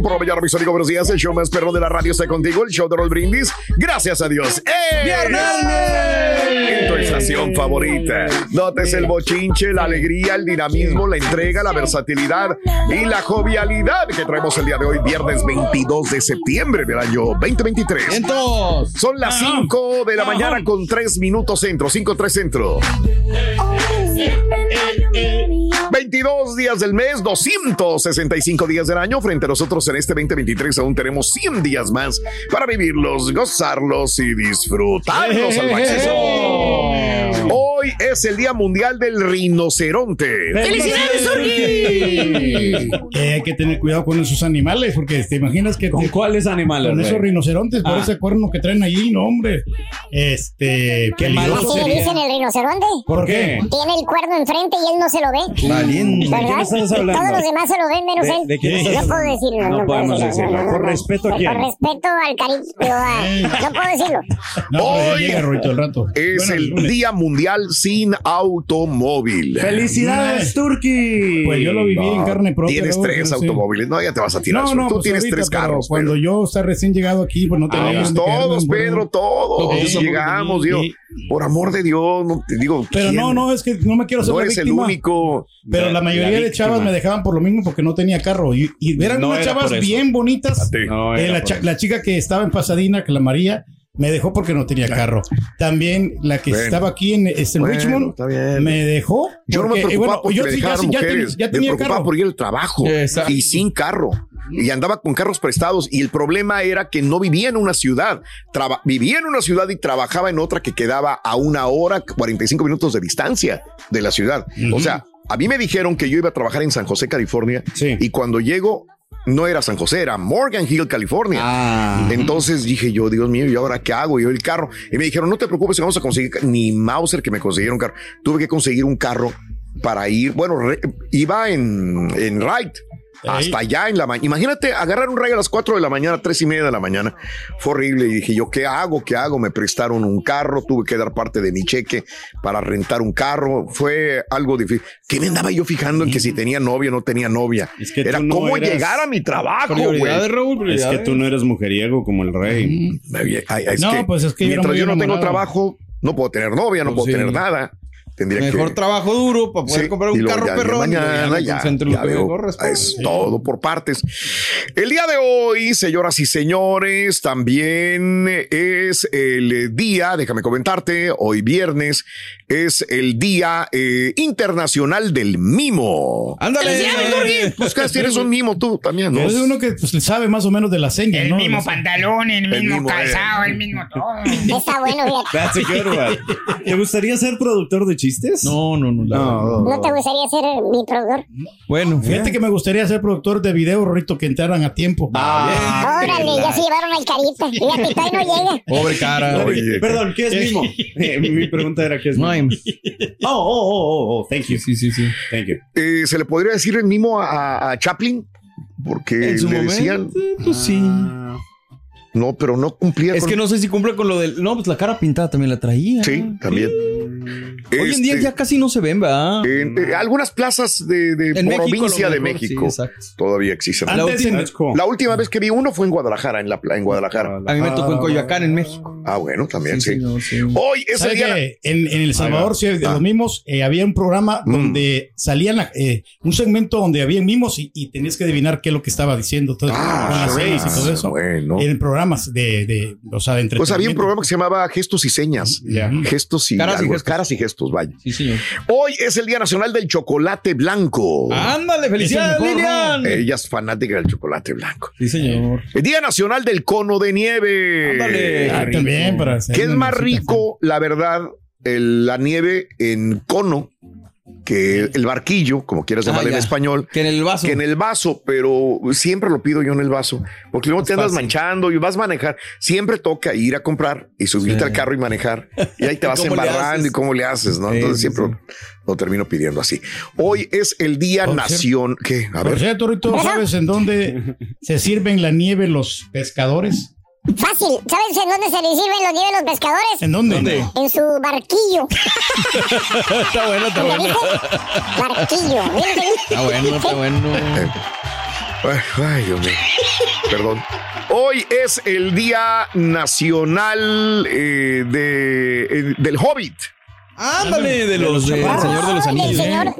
Morning por mañana, mis amigos, buenos días. El show más perro de la radio está contigo, el show de Roll Brindis. Gracias a Dios. ¡Eh! ¡Viernes! En tu estación favorita. Notes el bochinche, la alegría, el dinamismo, la entrega, la versatilidad y la jovialidad que traemos el día de hoy, viernes 22 de septiembre del año 2023. Son las 5 de la mañana con 3 minutos centro, 5 3 centro. 22 días del mes, 265 días del año. Frente a nosotros en este 2023 aún tenemos 100 días más para vivirlos, gozarlos y disfrutarlos al máximo. Hoy es el Día Mundial del Rinoceronte. ¡Felicidades, Eh, hay que tener cuidado con esos animales, porque te imaginas que. ¿Con cuáles animales? Con esos rinocerontes, por Ah. ese cuerno que traen allí, no, hombre. Este. Qué malo Así le sería. dicen el rinoceronte. ¿Por qué? Tiene el cuerno enfrente y él no se lo ve. Valiente. ¿De ¿Verdad? quién estás hablando? Todos los demás se lo ven menos ¿De- él. de quién estás no puedo decirlo. No puedo podemos decirlo. ¿Por respeto a quién? Por respeto al cariño. No puedo decirlo. No, Hoy llega Rorito al rato. Es Bueno, el lunes. Día Mundial sin automóvil. ¡Felicidades, Turki! Pues yo lo viví en carne propia. Tienes tres sí. automóviles. No, ya te vas a tirar. No, no, Tú pues tienes ahorita, tres pero carros. Cuando yo estaba recién llegado aquí, pues no tenía quedarme todos. Pedro, todos. Todos. Llegamos, digo, Y- por amor de Dios, no te digo. Pero ¿quién? no, no, es que no me quiero ser No la eres el víctima. único. Pero la, La- mayoría la de chavas me dejaban por lo mismo porque no tenía carro. Y, y eran No unas era chavas bien bonitas. No, Eh, la chica que estaba en Pasadena, que la María, me dejó porque no tenía carro. También la que Bueno. estaba aquí en, este, en Bueno, Richmond me dejó. Yo no me porque, eh, preocupaba bueno, porque yo me ya, mujeres. tenía, me preocupaba carro. por ir al trabajo Exacto. y sin carro. Y andaba con carros prestados y el problema era que no vivía en una ciudad. Traba- vivía en una ciudad y trabajaba en otra que quedaba a una hora, 45 minutos de distancia de la ciudad. O sea, a mí me dijeron que yo iba a trabajar en San José, California. Sí. Y cuando llego, no era San José, era Morgan Hill, California. Ah. Entonces dije yo, Dios mío, ¿y ahora qué hago? Y yo el carro. Y me dijeron, no te preocupes, vamos a conseguir ca-". ni Mauser que me consiguiera un carro. Tuve que conseguir un carro para ir. Bueno, re- iba en, en ride. Hasta allá en la mañana. Imagínate agarrar un rayo a las 4 de la mañana, tres y media de la mañana. Fue horrible. Y dije yo, ¿qué hago? ¿Qué hago? Me prestaron un carro. Tuve que dar parte de mi cheque para rentar un carro. Fue algo difícil. ¿Qué me andaba yo fijando en que si tenía novia o no tenía novia? Es que Era no cómo llegar a mi trabajo, Raúl, Es que tú no eres mujeriego como el rey. No, pues es que mientras yo no tengo trabajo, no puedo tener novia, no Pues puedo sí. tener nada. Tendría Mejor que trabajo duro para poder Sí, comprar un carro ya perrón. mañana me ya, ya me veo, es todo por partes. El día de hoy, señoras y señores, también es el día, déjame comentarte, hoy viernes es el día eh, internacional del mimo. Ándale. Pues casi eres un mimo tú también, ¿no? Es uno que pues, le sabe más o menos de la seña, El ¿no? mismo pantalón, el mismo eh. calzado, el mismo todo. Está bueno, fíjate. That's a good one. ¿Te gustaría ser productor de chistes? Chistes? No, no, no. No. ¿No te gustaría ser mi productor? Bueno, Fíjate que me gustaría ser productor de video, Rorito, que entraran a tiempo. Ah, Órale, ya se llevaron al carita. Fíjate, todavía no llega. Pobre cara. Oye, Perdón, ¿qué es mimo? Eh, mi, pregunta era ¿qué es mimo? Oh, oh, oh, oh, oh, thank you. Sí, sí, sí. Thank you. eh, ¿Se le podría decir el mimo a, a Chaplin? Porque En su le momento, decían, pues sí. no, pero no cumplía Es con- que no sé si cumple con lo del. No, pues la cara pintada también la traía. Sí, también. Hoy en día Este, ya casi no se ven, ¿verdad? En eh, algunas plazas de, de En México, provincia de México sí, todavía existen. La última-. La vez que vi uno fue en Guadalajara, en la pla- en Guadalajara. A mí me tocó en Coyoacán, en México. Ah, bueno, también sí. señor, sí. Hoy es el ¿Sabe día. que en, en El Salvador, sí, de Ah. los mimos, eh, había un programa Mm. donde salían eh, un segmento donde había mimos y, y tenías que adivinar qué es lo que estaba diciendo. Todo, con Ah, las series y todo eso. bueno. En programas de, de o sea, de Pues había un entretenimiento. programa que se llamaba Gestos y Señas. Gestos y, Caras y algo, gestos. Caras y gestos, vaya. Sí, señor. Hoy es el Día Nacional del Chocolate Blanco. Ándale, felicidades, Lilian. Ella es fanática del chocolate blanco. Sí, señor. El Día Nacional del Cono de Nieve. Ándale. Ah, también para ¿Qué es más rico, la verdad, el- la nieve en cono que el barquillo, como quieras Ah, llamarle en español, Que en el vaso. que en el vaso, pero siempre lo pido yo en el vaso, porque luego te andas fácil. manchando y vas a manejar. Siempre toca ir a comprar y subirte Sí. al carro y manejar. Y ahí te vas ¿Cómo le embarrando y cómo le haces, ¿no? Sí, Entonces siempre sí. Lo, lo termino pidiendo así. Hoy es el Día Por Nación. ¿Qué? A Por ver. cierto, Rito, ¿sabes en dónde se sirven la nieve los pescadores? Fácil. ¿Sabes en dónde se les sirven los nieves los pescadores? ¿En dónde? ¿Dónde? En su barquillo. está bueno, está ¿Me bueno. Barquillo. Está bueno, está bueno. Ay, ay, Dios mío. Perdón. Hoy es el Día Nacional eh, de, eh, del Hobbit. Ándale, de los del Señor de los Ah, Anillos. del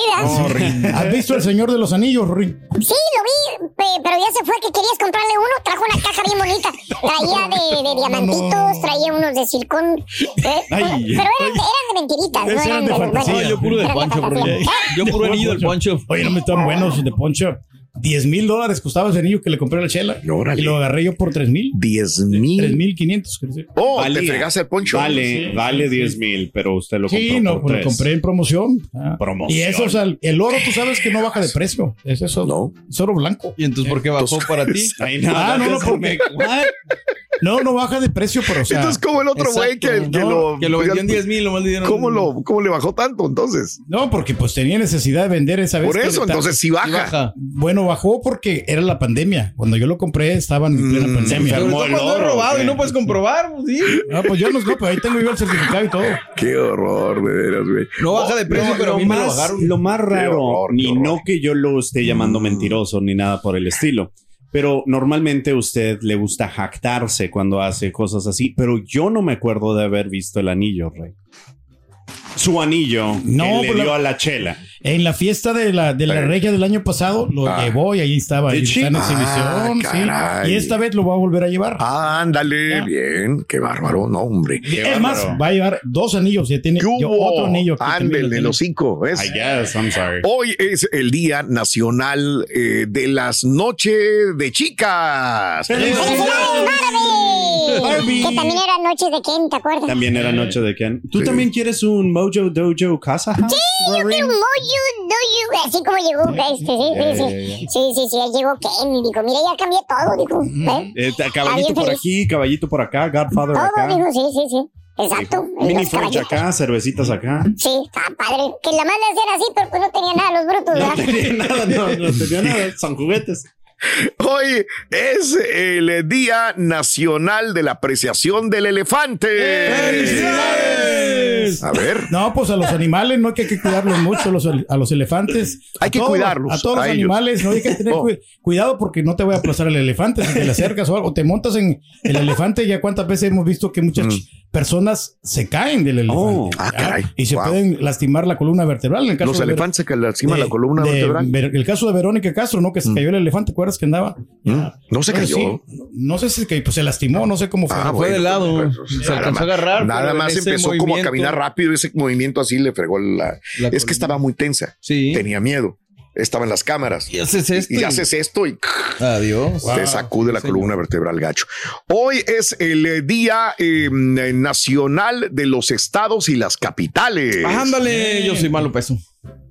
¿verdad? ¿Has visto El Señor de los Anillos, Rory? Sí, lo vi, pe- pero ya se fue que querías comprarle uno. Trajo una caja bien bonita. Traía de, de diamantitos, traía unos de silicón. eh, Ay. pero eran, eran de mentiritas, no eran de de, fantasía. bueno, No, yo puro de Poncho. Rory. Yo puro anillo del Poncho. Oye, no me están buenos de Poncho. 10 mil dólares costaba ese anillo que le compré a la chela. Órale. Y lo agarré yo por 3 mil. 10 3 mil. mil 500. quiero decir. Oh, Valía. te fregaste el poncho. Vale, Sí, vale sí, 10 sí. mil, pero usted lo Sí, compró no, por pues lo tres. compré en promoción. Ah. Promoción. Y eso, o sea, el oro, tú sabes que no baja de precio. Es eso. No. Es oro blanco. ¿Y entonces por qué bajó para ti? Ah, no, no, porque. No, no baja de precio, pero o sea. Entonces, como el otro güey que, No, lo. Que lo vendió en 10 mil, nomás le dieron. ¿Cómo, lo, ¿Cómo le bajó tanto entonces? No, porque pues tenía necesidad de vender esa vez. Por eso, entonces sí baja. baja. Bueno, bajó porque era la pandemia. Cuando yo lo compré, estaban en plena Mm, pandemia. Enfermó todo el oro, robado y no puedes comprobar, pues, sí. Ah, pues yo no sé, pero ahí tengo yo el certificado y todo. Qué horror, de veras, güey. No baja de precio, No, pero a mí me lo más, bajaron. lo más raro, horror, ni no que yo lo esté llamando Mm. mentiroso ni nada por el estilo, pero normalmente a usted le gusta jactarse cuando hace cosas así, pero yo no me acuerdo de haber visto el anillo, Rey. Su anillo No, que le pues la- dio a la chela. En la fiesta de la, de la Eh. regia del año pasado lo Ah. llevó y ahí estaba. ¿De ahí está en exhibición. Ah, sí. Y esta vez lo va a volver a llevar. Ah, ándale, Ya. bien, qué bárbaro, no, hombre. es más, va a llevar dos anillos. Ya tiene ¿Qué yo otro anillo. tiene. los cinco, ¿ves? I guess, I'm sorry. Hoy es el Día Nacional eh, de las Noches de Chicas. ¡Felicidades, Barbie! Que también era noche de Ken, ¿te acuerdas? También era noche de Ken. ¿Tú Sí. también quieres un Mojo Dojo Casa House? Sí, yo quiero un moyo, doyo, así como llegó este, sí, sí, sí. Sí, sí, sí, ahí llegó Ken y dijo, mira, ya cambié todo, dijo. ¿eh? Eh, caballito por feliz. aquí, caballito por acá, Godfather Todo, acá. dijo, sí, sí, sí. Exacto. Mini French caballitos. acá, cervecitas acá. Sí, está padre. Que la manda a hacer así, pero pues no tenía nada los brutos, No ¿verdad? tenía nada, no, no tenía nada, son juguetes. Hoy es el Día Nacional de la Apreciación del Elefante. ¡Felicidades! A ver. No, pues a los animales no hay que, hay que cuidarlos mucho, los, a los elefantes. Hay que todos- cuidarlos, A todos los ellos. animales, no hay que tener Oh. cu- cuidado porque no te voy a aplazar el elefante si te le acercas o algo. Te montas en el elefante, ya cuántas veces hemos visto que muchas personas se caen del elefante. Oh. Ah. Y se Wow. pueden lastimar la columna vertebral. En el caso Los de Ver- elefantes que lastiman de- la columna de- vertebral. Ver- el caso de Verónica Castro, ¿no? Que se cayó el elefante, ¿te acuerdas que andaba? Mm, No se cayó. sí, no sé si que, pues, se lastimó, no sé cómo fue. Ah, fue bueno, de lado. pues, Se alcanzó a agarrar. Nada más empezó como a caminar rápido. Ese movimiento así le fregó la. La es que estaba muy tensa. Sí. Tenía miedo. Estaba en las cámaras. Y haces esto. Y, y- haces esto y Adiós. te sacude la columna vertebral gacho. Hoy es el eh, Día eh, Nacional de los Estados y las Capitales. Ándale, yo soy malo peso.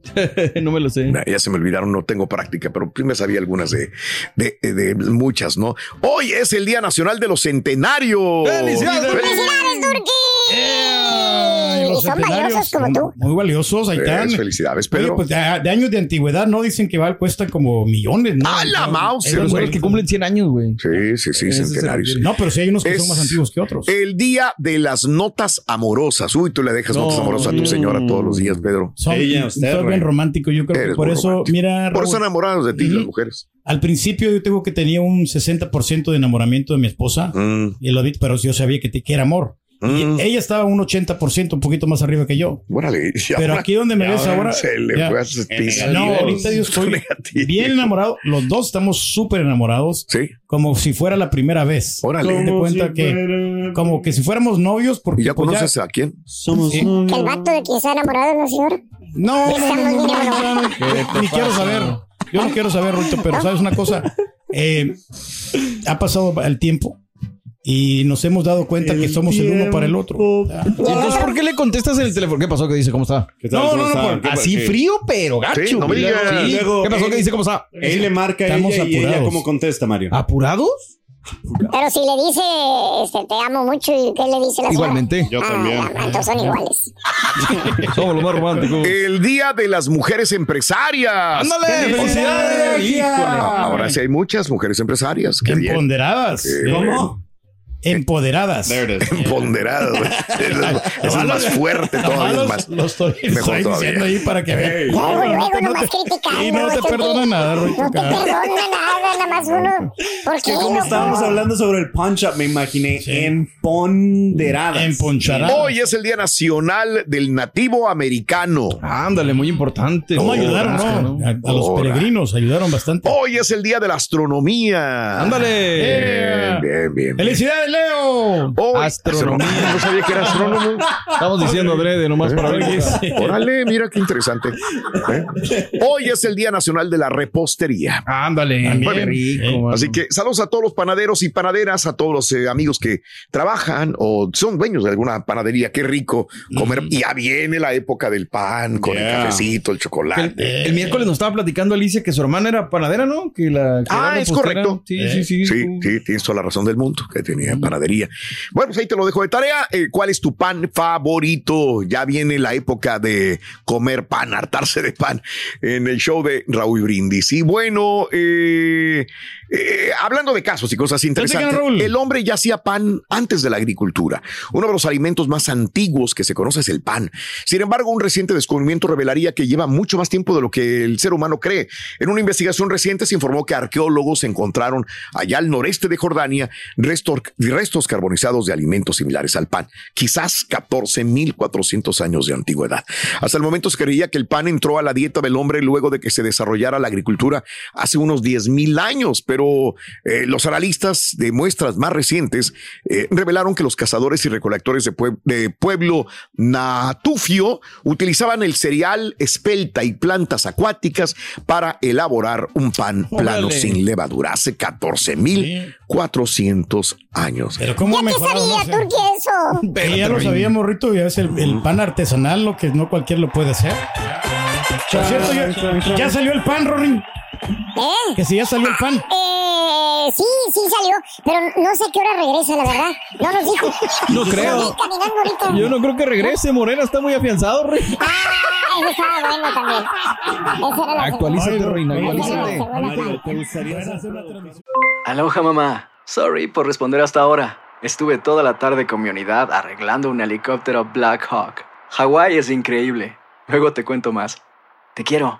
no me lo sé. Nah, Ya se me olvidaron, no tengo práctica, pero sí me sabía algunas de, de, de muchas, ¿no? Hoy es el Día Nacional de los Centenarios. ¡Felicidades! ¡Felicidades, Turki! Ay, Y los son centenarios valiosos como son tú. Muy valiosos, ahí están. Pues, felicidades, Oye, Pedro. pues de, de años de antigüedad, ¿no? Dicen que val, cuestan como millones, ¿no? ¡A la mouse! Los que cumplen 100 años, güey. Sí, sí, sí, Ese centenarios. No, pero sí hay unos que Es son más antiguos que otros. El día de las notas amorosas. Uy, tú le dejas No. notas amorosas a tu señora todos los días, Pedro. Son, Ella, usted, bien romántico. Yo creo que por eso, romántico. mira, Por eso enamorados de ti, las mujeres. al principio yo tengo que tenía un 60% de enamoramiento de mi esposa. Mm, Y lo vi, pero yo sabía que, te- que era amor. Y mm. ella estaba un 80%, un poquito más arriba que yo. Órale, ya Pero aquí donde me ya ves ahora. se le ya. fue a. No, ahorita yo estoy Negativo. bien enamorado. Los dos estamos súper enamorados. Sí. Como si fuera la primera vez. Órale. De cuenta que como que si fuéramos novios porque ¿Y ya pues, conoces a quién? Somos Sí. el vato de quien está enamorado, ¿no, señor? No, no, no, no, no, no, no, te ni quiero saber. Yo no quiero saber, Rito, pero sabes una cosa. Eh, ha pasado el tiempo y nos hemos dado cuenta que somos el uno para el otro. ¿Y entonces por qué le contestas en el teléfono? ¿Qué pasó? ¿Qué dice? ¿Cómo está? ¿Qué tal? No, ¿Cómo no, no, ¿Qué Así frío, pero gacho. Sí, no me güey. digas. Sí. Luego, ¿Qué pasó? ¿Qué él- dice? ¿Cómo está? Él le marca a Estamos ella y ella cómo contesta, Mario. ¿Apurados? Pero si le dice, este, te amo mucho, ¿y qué le dice la señora? Igualmente. Yo Ah, también. entonces son iguales. Somos los más románticos. El día de las mujeres empresarias. ¡Ándale! ¡Felicidades! Ahora sí hay muchas mujeres empresarias. Qué bien. Empoderadas. Qué ¿Cómo? Empoderadas. There it is. Empoderadas. Es- es más fuerte todavía. Más. Lo estoy, mejor estoy todavía. diciendo ahí para que vean. No te- no te-. Y no te perdona nada, Rito. No te perdona nada, nada más uno. ¿Por qué? Como estábamos hablando sobre el punch up, me imaginé empoderadas. Emponcharadas. Hoy es el Día Nacional del Nativo Americano. Ándale, muy importante. ¿Cómo No, ayudaron, no? A, a los peregrinos ayudaron bastante. Hoy es el Día de la Astronomía. Ándale. Bien, bien, bien. ¡Felicidades, Leo! Hoy- Astronomía. No sabía que era astrónomo. Estamos diciendo adrede, nomás para ver. Órale, mira qué interesante. ¿Eh? Hoy es el Día Nacional de la Repostería. Ándale. Rico, Eh. Así que saludos a todos los panaderos y panaderas, a todos los eh, amigos que trabajan o son dueños de alguna panadería. Qué rico comer. Y ya viene la época del pan con el cafecito, el El, chocolate. el miércoles nos estaba platicando Alicia que su hermana era panadera, ¿no? Que la, que Ah, es repostera. correcto. Sí, sí, sí. Sí, sí, tienes toda la razón del mundo, que tenía panadería. Bueno, pues ahí te lo dejo de tarea. Eh, ¿Cuál es tu pan favorito? Ya viene la época de comer pan, hartarse de pan en el show de Raúl Brindis. Y bueno, eh, eh, hablando de casos y cosas interesantes, el hombre ya hacía pan antes de la agricultura. Uno de los alimentos más antiguos que se conoce es el pan. Sin embargo, un reciente descubrimiento revelaría que lleva mucho más tiempo de lo que el ser humano cree. En una investigación reciente se informó que arqueólogos encontraron allá al noreste de Jordania restos, restos carbonizados de alimentos similares al pan, quizás 14.400 años de antigüedad. Hasta el momento se creía que el pan entró a la dieta del hombre luego de que se desarrollara la agricultura hace unos 10.000 años, pero eh, los analistas de muestras más recientes eh, revelaron que los cazadores y recolectores de, pue- de pueblo Natufio utilizaban el cereal espelta y plantas acuáticas para elaborar un pan plano sin levadura hace 14.400 años. Pero ¿cómo ¿Ya qué mejoraron? sabía, No sé. Eso? Sí, ya lo sabíamos, Rito, ya es el, el pan artesanal, lo que no cualquiera lo puede hacer. Por cierto, ya, ya salió el pan, Rory. ¿Eh? Que si ya salió el pan. Eh, sí, sí salió, pero no sé qué hora regresa, la verdad. No nos dijo. No creo. Caminando ahorita. Yo no creo que regrese. Morena está muy afianzado, Rey. Ah, eso estaba bueno también. Esa era la Actualízate, Reina, actualízate. Mario, ¿te gustaría hacer una transmisión? Aloha mamá. Sorry por responder hasta ahora. Estuve toda la tarde con mi unidad arreglando un helicóptero Black Hawk. Hawái es increíble. Luego te cuento más. Te quiero.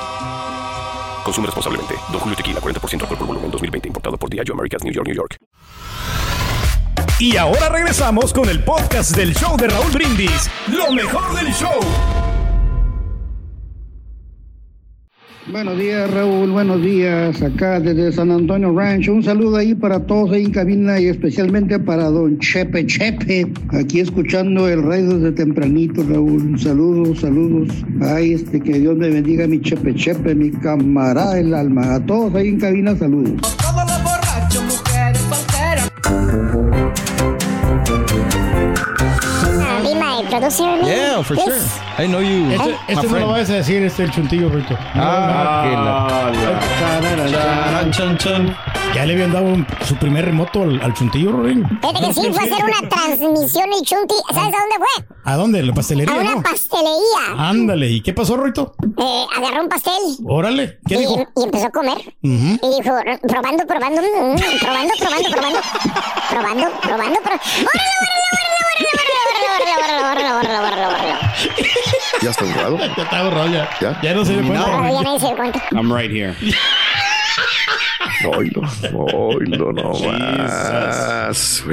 Consume responsablemente. Don Julio Tequila, 40% alcohol por volumen, 2020. Importado por Diageo Americas, New York, New York. Y ahora regresamos con el podcast del show de Raúl Brindis. Lo mejor del show. Buenos días, Raúl. Buenos días. Acá desde San Antonio Rancho. Un saludo ahí para todos ahí en cabina y especialmente para don Chepe Chepe. Aquí escuchando el radio desde tempranito, Raúl. Saludos, saludos. Ay, este, que Dios me bendiga mi Chepe Chepe, mi camarada el alma. A todos ahí en cabina, saludos. Producer. Yeah, for Yes. sure. I know you. Este, este no lo vayas a decir, este es el chuntillo, Rito. Ah. Ya le habían dado un- su primer remoto al, al chuntillo, Rorín. Fíjate que sí, fue a hacer una transmisión el Chunti. ¿Sabes a dónde fue? ¿A dónde? ¿La pastelería? A una no? pastelería. Ándale, ¿y qué pasó, Rito? Eh, agarró un pastel. Órale, ¿qué y, dijo? y empezó a comer. Ujú. Y dijo, probando, probando, mm, mm, probando, probando, probando. Probando, probando, probando. ¡Órale, órale, órale, ¿Ya está borrado? Ya está borrado, ya. ¿Ya? Ya no se dio cuenta. Ah, ya nadie se dio cuenta. I'm right here. Oilo, oilo, no más.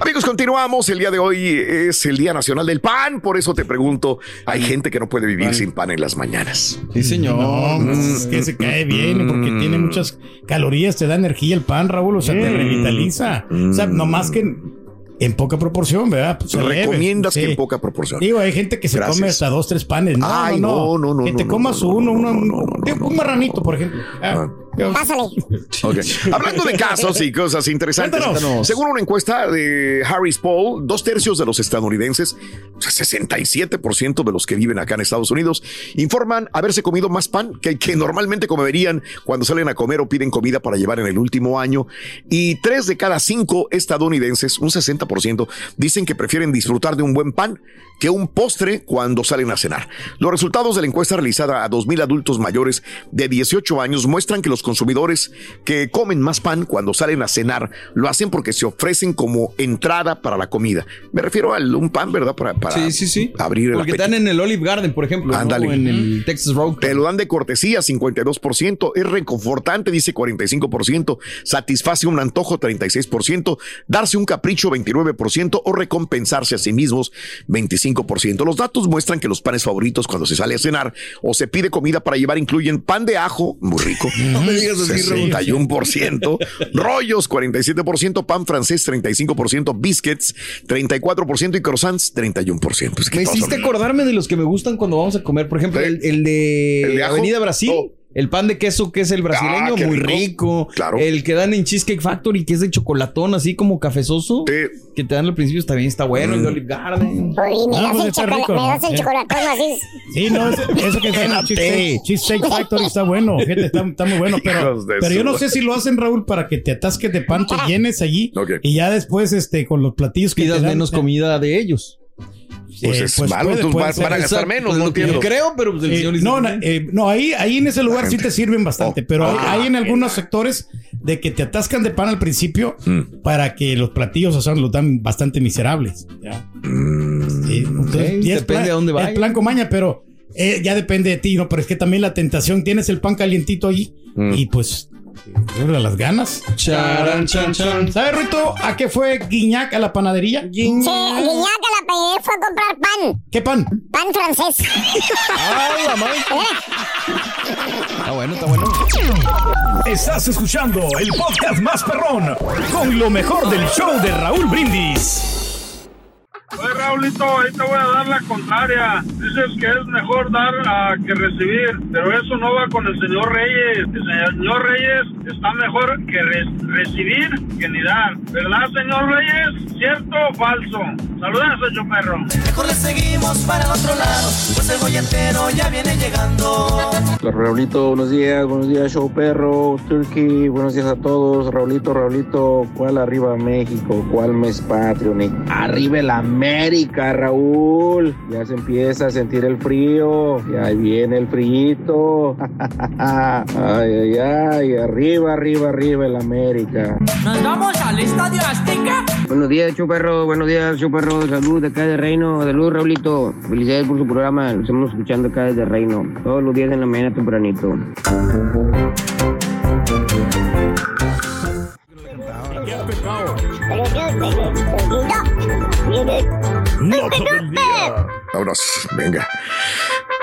Amigos, continuamos. El día de hoy es el Día Nacional del Pan. Por eso te pregunto, hay gente que no puede vivir sin pan en las mañanas. Sí, señor. No, pues, es que se cae bien porque Mm. tiene muchas calorías, te da energía el pan, Raúl, o sea, te Mm. revitaliza. O sea, nomás que en, poca proporción, ¿verdad? Pues, leve. Recomiendas que Sí. en poca proporción. Digo, hay gente que se Gracias. come hasta dos, tres panes. No, Ay, no, no, no, no, Que te no, comas no, uno, uno, un, un marranito, por ejemplo. Ah, Pásale. Hablando de casos y cosas interesantes, Cuéntanos. según una encuesta de Harris Poll, dos tercios de los estadounidenses, o sea, 67% de los que viven acá en Estados Unidos, informan haberse comido más pan que, que normalmente comerían cuando salen a comer o piden comida para llevar en el último año. Y tres de cada cinco estadounidenses, un 60%, dicen que prefieren disfrutar de un buen pan que un postre cuando salen a cenar. Los resultados de la encuesta realizada a 2.000 adultos mayores de 18 años muestran que los consumidores que comen más pan cuando salen a cenar lo hacen porque se ofrecen como entrada para la comida. Me refiero a un pan, ¿verdad? Para, para Sí, sí, sí. abrir el Porque apetito. están en el Olive Garden, por ejemplo. Ándale. O en el Texas Road. Te lo dan de cortesía, 52%. Es reconfortante, dice 45%. Satisface un antojo, 36%. Darse un capricho, 29%. O recompensarse a sí mismos, 25%. Los datos muestran que los panes favoritos cuando se sale a cenar o se pide comida para llevar incluyen pan de ajo, muy rico, Digas así, Raúl. 61%. rollos, 47%. Pan francés, 35%. Biscuits, 34%. Y croissants, 31%. Es que Me hiciste son- acordarme de los que me gustan cuando vamos a comer. Por ejemplo, el, el de, ¿El de ajo? Avenida Brasil. El pan de queso que es el brasileño, Ah, qué muy rico. rico. El que dan en Cheesecake Factory, que es de chocolatón, así como cafezoso. Que te dan al principio también está bueno. El de Olive Garden. Oye, me Ah, das pues el está chocolate, rico, me das el ¿no? chocolatón así. Sí, no, ese- eso que está en el Cheesecake, Cheesecake Factory está bueno, gente, está, está muy bueno, pero, pero yo no sé si lo hacen, Raúl, para que te atasques de pan, te llenes allí y ya después, este, con los platillos que Pidas te dan, menos eh, comida de ellos. Pues eh, es malo, puede- puede van- ser. van a gastar Exacto, menos, es no lo que entiendo. yo Creo, pero pues el Eh, señor dice no, eh, no, ahí, ahí en ese lugar sí te sirven bastante, pero hay, Ah, hay en algunos sectores de que te atascan de pan al principio Mm. para que los platillos, o sea, los dan bastante miserables. ¿ya? Sí, entonces, Ok, y es depende plan- de dónde Es vaya. plan con maña, pero eh, ya depende de ti, ¿no? Pero es que también la tentación, tienes el pan calientito ahí Mm. y pues eh, las ganas. Charan, chan, chan. ¿Sabes, Rito, a qué fue Guiñac a la panadería? Sí, Guiñac a la panadería fue a comprar pan. ¿Qué pan? Pan francés. ¡Ay, la madre! Está bueno, está bueno. Estás escuchando el podcast más perrón con lo mejor del show de Raúl Brindis. Oye, Raulito, ahí te voy a dar la contraria. Dices que es mejor dar que recibir, pero eso no va con el señor Reyes. El señor Reyes está mejor que re- recibir que ni dar. ¿Verdad, señor Reyes? ¿Cierto o falso? Saludas, yo perro. Mejor le seguimos para el otro lado, pues el boyetero ya viene llegando. Raulito, buenos días, buenos días, show perro, Turkey, buenos días a todos. Raulito, Raulito, ¿cuál arriba México? ¿Cuál mes patrio? Ni arriba el América, Raúl. Ya se empieza a sentir el frío, ya viene el frío. ay, ay, ay, arriba, arriba, arriba el América. Nos vamos al Estadio Azteca Buenos días, Chuperro. Buenos días, Chuperro. Salud de acá de Reino. Salud, Raulito. Felicidades por su programa. Lo estamos escuchando acá desde Reino. Todos los días en la mañana tempranito. Vámonos, venga.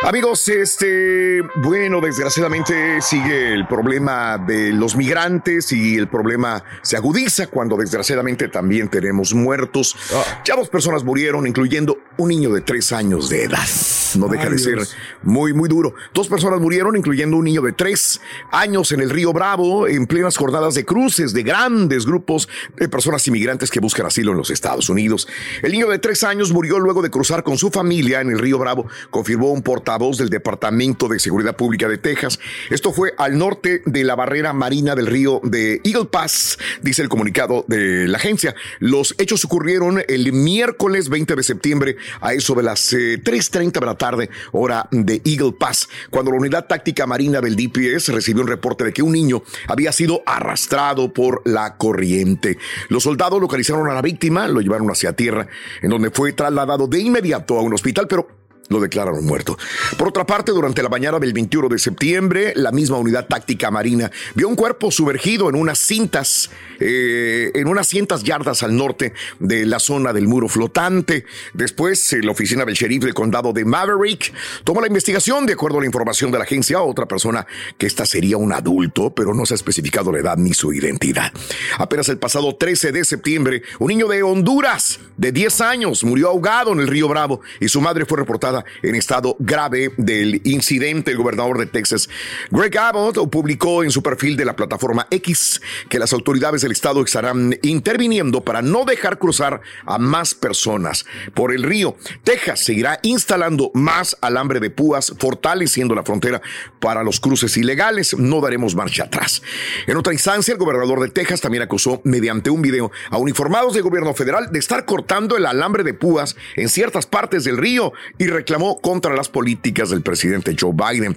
Amigos, este, bueno, desgraciadamente sigue el problema de los migrantes y el problema se agudiza cuando desgraciadamente también tenemos muertos. Ya dos personas murieron, incluyendo un niño de tres años de edad. No deja Ay, de ser Dios. muy, muy duro. Dos personas murieron, incluyendo un niño de tres años en el río Bravo, en plenas jornadas de cruces de grandes grupos de personas inmigrantes que buscan asilo en los Estados Unidos. El niño de tres años murió luego de cruzar con su familia en el río Bravo, confirmó un portavoz del Departamento de Seguridad Pública de Texas. Esto fue al norte de la barrera marina del río de Eagle Pass, dice el comunicado de la agencia. Los hechos ocurrieron el miércoles 20 de septiembre a eso de las eh, 3.30 de la tarde, hora de Eagle Pass, cuando la unidad táctica marina del DPS recibió un reporte de que un niño había sido arrastrado por la corriente. Los soldados localizaron a la víctima, lo llevaron hacia tierra, en donde fue trasladado de inmediato a un hospital, pero lo declararon muerto. Por otra parte, durante la mañana del 21 de septiembre, la misma unidad táctica marina vio un cuerpo sumergido en unas cintas, eh, en unas cientas yardas al norte de la zona del muro flotante. Después, eh, la oficina del sheriff del condado de Maverick tomó la investigación. De acuerdo a la información de la agencia, otra persona que esta sería un adulto, pero no se ha especificado la edad ni su identidad. Apenas el pasado 13 de septiembre, un niño de Honduras de 10 años murió ahogado en el río Bravo y su madre fue reportada en estado grave del incidente. El gobernador de Texas, Greg Abbott, publicó en su perfil de la plataforma X que las autoridades del estado estarán interviniendo para no dejar cruzar a más personas por el río. Texas seguirá instalando más alambre de púas, fortaleciendo la frontera para los cruces ilegales. No daremos marcha atrás. En otra instancia, el gobernador de Texas también acusó mediante un video a uniformados del gobierno federal de estar cortando el alambre de púas en ciertas partes del río y reclamó contra las políticas del presidente Joe Biden.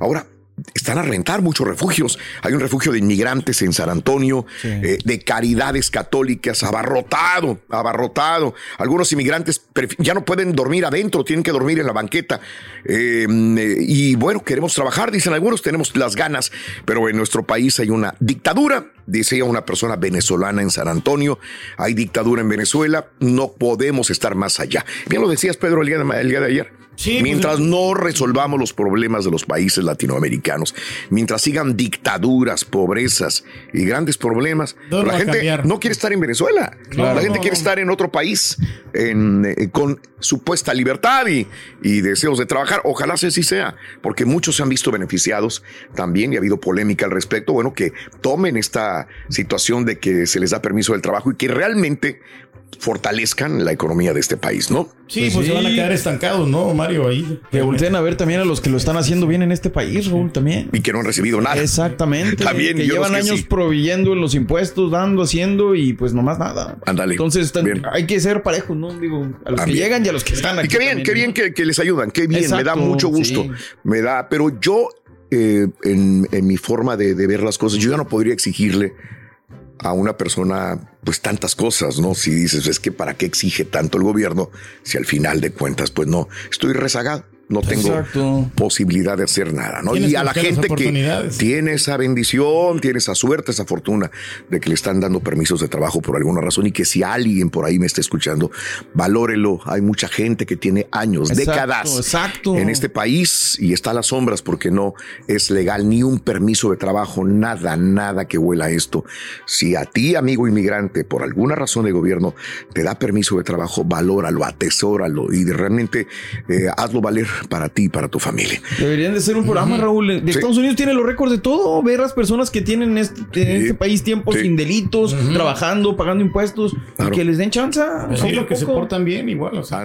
Ahora, están a rentar muchos refugios. Hay un refugio de inmigrantes en San Antonio, eh, de caridades católicas, abarrotado, abarrotado. Algunos inmigrantes ya no pueden dormir adentro, tienen que dormir en la banqueta. Eh, eh, y bueno, queremos trabajar, dicen algunos, tenemos las ganas, pero en nuestro país hay una dictadura, decía una persona venezolana en San Antonio, hay dictadura en Venezuela, no podemos estar más allá. Bien lo decías, Pedro, el día de, el día de ayer. Sí, Mientras pues- no resolvamos los problemas de los países latinoamericanos, mientras sigan dictaduras, pobrezas y grandes problemas, la gente cambiar. no quiere estar en Venezuela. Claro. la gente No, quiere no. estar en otro país en, eh, con supuesta libertad y, y deseos de trabajar. Ojalá sea así sea, porque muchos se han visto beneficiados también y ha habido polémica al respecto. Bueno, que tomen esta situación de que se les da permiso del trabajo y que realmente fortalezcan la economía de este país, ¿no? Sí, pues, se van a quedar estancados, ¿no, Mario? Ahí. Que volteen a ver también a los que lo están haciendo bien en este país, Raúl, también. Y que no han recibido nada. Exactamente. También, que llevan los que años sí. proveyendo en los impuestos, dando, haciendo y pues nomás nada. Ándale. Entonces hay que ser parejos, ¿no? Digo, a los que llegan y a los que están aquí. Y qué bien, también, qué ¿no? bien que, que les ayudan, qué bien, me da mucho gusto. sí. Me da, pero yo, eh, en, en mi forma de, de ver las cosas, yo ya no podría exigirle a una persona pues tantas cosas, ¿no? Si dices, es que para qué exige tanto el gobierno si al final de cuentas pues no, estoy rezagado. No tengo Exacto. posibilidad de hacer nada, ¿no? Y a la gente que tiene esa bendición, tiene esa suerte, esa fortuna de que le están dando permisos de trabajo por alguna razón y que si alguien por ahí me está escuchando, valórelo. Hay mucha gente que tiene años, Exacto, décadas exacto. en este país y está a las sombras porque no es legal ni un permiso de trabajo, nada, nada que huela a esto. Si a ti, amigo inmigrante, por alguna razón el gobierno te da permiso de trabajo, valóralo, atesóralo y de- realmente eh, hazlo valer para ti y para tu familia. Deberían de ser un programa, Raúl. De Sí. Estados Unidos tiene los récords de todo. Ver las personas que tienen este, en este país tiempo Sí. sin delitos, trabajando, pagando impuestos, y que les den chance. Pues sí, lo que se portan bien igual. O sea.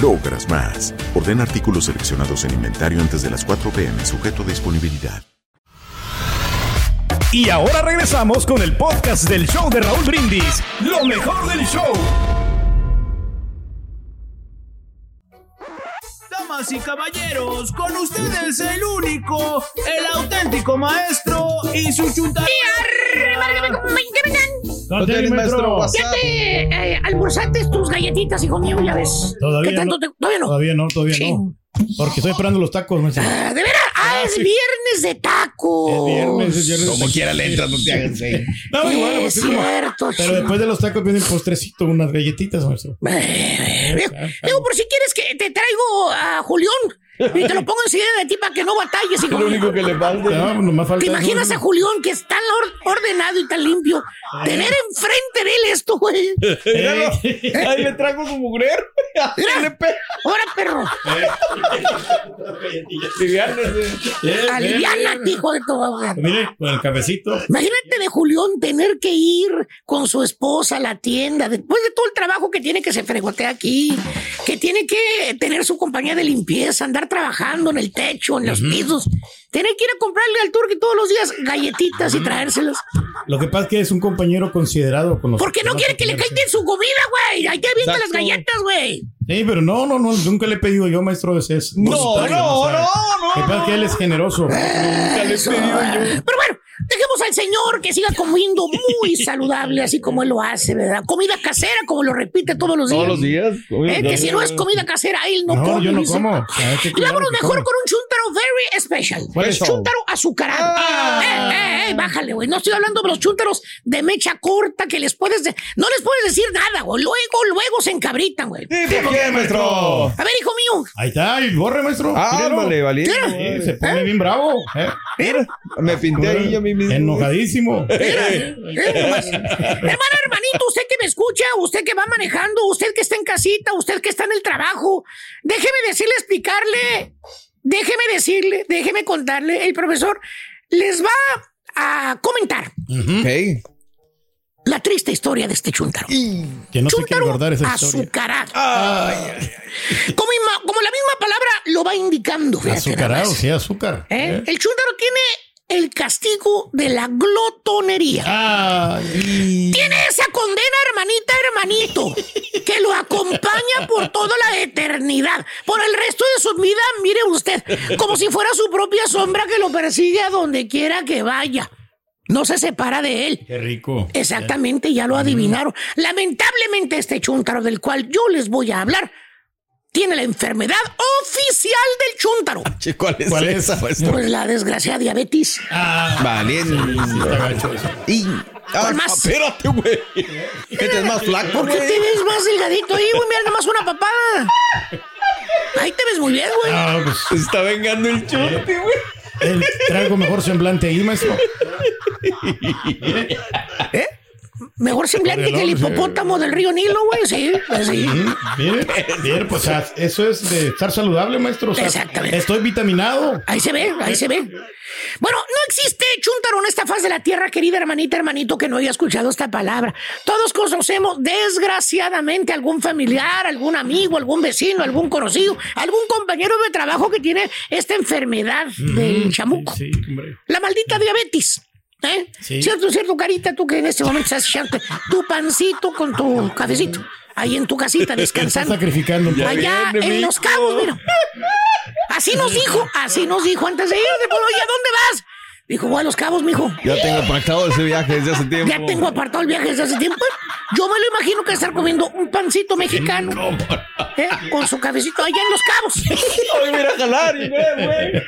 logras más. Orden artículos seleccionados en inventario antes de las 4 pm, sujeto a disponibilidad. Y ahora regresamos con el podcast del show de Raúl Brindis. Lo mejor del show. Damas y caballeros, con ustedes el único, el auténtico maestro y su maestro. Ya te eh, almorzaste tus galletitas, hijo mío, ya ves. Todavía ¿Qué tanto no. te- Todavía no. Todavía no, todavía Sí. no. Porque estoy esperando los tacos, maestro. Ah, ¿De veras? Ah, es viernes de tacos. Es viernes, es viernes. Como quiera le entras, no te hagas ahí. No, igual, pues, es es como- cierto, Pero después de los tacos viene el postrecito, unas galletitas, maestro. Digo, digo, por si quieres que te traigo a Julián y te lo pongo enseguida de ti para que no batalles, hijo Lo único que le falta. No, nomás falta ¿Te imaginas ¿no? a Julián que es tan or- ordenado y tan limpio? Tener enfrente de él esto, güey. Míralo. Ahí le traigo su mujer. Ahora, perro. Aliviánate, hijo de tu madre. Mire, con el cafecito. Imagínate de Julián tener que ir con su esposa a la tienda después de todo el trabajo que tiene que se fregotea aquí, que tiene que tener su compañía de limpieza, andar trabajando en el techo, en los pisos, tener que ir a comprarle al turqui todos los días galletitas y traérselas. Lo que pasa es que es un compañero considerado con los. Porque no quiere que le caigan su comida, güey. Hay que avientar las galletas, güey. Sí, pero no, no, no, nunca le he pedido yo, maestro, ese es. No, no, no, Lo que pasa que él es generoso. Nunca le he pedido yo. Pero bueno, dejemos al señor que siga comiendo muy saludable, así como él lo hace, ¿verdad? Comida casera, como lo repite todos los días. Todos los días. Eh, que si no es comida casera, él no, No, come. yo no como. Vámonos mejor con un chuntaro very special. ¿Cuál El es? chuntaro azucarado. Eh, eh, eh, bájale, güey. No estoy hablando de los chúntaros de mecha corta que les puedes... de- No les puedes decir nada, güey. Luego, luego se encabritan, güey. ¿por qué, maestro? A ver, hijo mío. Ahí está, el borre, maestro. Ah, valiente. Sí, se pone bien bravo. eh. Mira, Me pinté ahí yo a mí mismo. Enojadísimo. mira. Hermano, hermanito, usted que me escucha, usted que va manejando, usted que está en casita, usted que está en el trabajo, déjeme decirle, explicarle, déjeme decirle, déjeme contarle, el profesor les va a comentar la triste historia de este chuntaro. Que no se quiere Chúntaro guardar esa historia. azucarado. Como, ima- como la misma palabra lo va indicando. Azucarado, sí, azúcar. ¿Eh? ¿eh? El chúntaro tiene el castigo de la glotonería. Tiene esa condena, hermanita, hermanito, que lo acompaña por toda la eternidad. Por el resto de su vida, mire usted, como si fuera su propia sombra que lo persigue a donde quiera que vaya. No se separa de él. Qué rico. Exactamente, ya lo adivinaron. Lamentablemente este chúntaro del cual yo les voy a hablar tiene la enfermedad oficial del chúntaro. Che, ¿Cuál es ¿Cuál es? esa, maestro? Pues la desgraciada diabetes. Valiente. Y- Ah, ¿Cuál más? espérate, güey. Este es más flaco, ¿Por qué güey. te ves más delgadito ahí, güey? Mira, nada más una papada. Ahí te ves muy bien, güey. Ah, pues, Se está vengando el chute, güey. Él traigo mejor semblante ahí, maestro. ¿Eh? Mejor semblante que el hipopótamo del río Nilo, güey. Sí, pues sí. Bien, bien, pues o sea, eso es de estar saludable, maestro. O sea, Exactamente. Estoy vitaminado. Ahí se ve, ahí se ve. Bueno, no existe chúntaro en esta faz de la tierra, querida hermanita, hermanito, que no haya escuchado esta palabra. Todos conocemos, desgraciadamente, algún familiar, algún amigo, algún vecino, algún conocido, algún compañero de trabajo que tiene esta enfermedad del chamuco. Sí, hombre. La maldita diabetes. ¿Eh? Sí. Cierto, cierto, carita, tú que en este momento estás echando tu pancito con tu cafecito. Ahí en tu casita Está descansando. sacrificando. Allá viene, en Los. Cabos, mira. Así nos dijo, así nos dijo antes de irse. Pues, oye, ¿a dónde vas? Dijo, voy a Los Cabos, mijo. Ya tengo pactado ese viaje desde hace tiempo. Ya tengo apartado el viaje desde hace tiempo. Yo me lo imagino que estar comiendo un pancito mexicano ¿eh? con su cafecito allá en Los Cabos. Hoy voy a ir a jalar y ve, güey.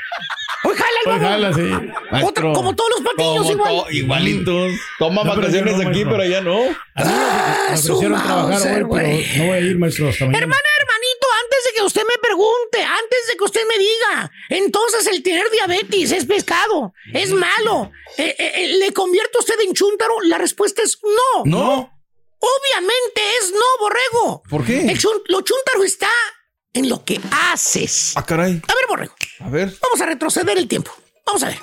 Jala el Pues jala, sí. Otra- como todos los patillos, igual. to- igualitos. Toma No, vacaciones no, aquí, maestro. pero allá no. Me- me Ah, ofrecieron trabajar hoy, pero no voy a ir, maestro, hasta mañana. Hermana, hermanito, antes de que usted pregunte, antes de que usted me diga. Entonces el tener diabetes es pescado, es malo. Eh, eh, eh, ¿Le convierte usted en chúntaro? La respuesta es no. No. Obviamente es no, borrego. ¿Por qué? El chun- lo chúntaro está en lo que haces. Ah, caray. A ver, borrego. A ver. Vamos a retroceder el tiempo. Vamos a ver.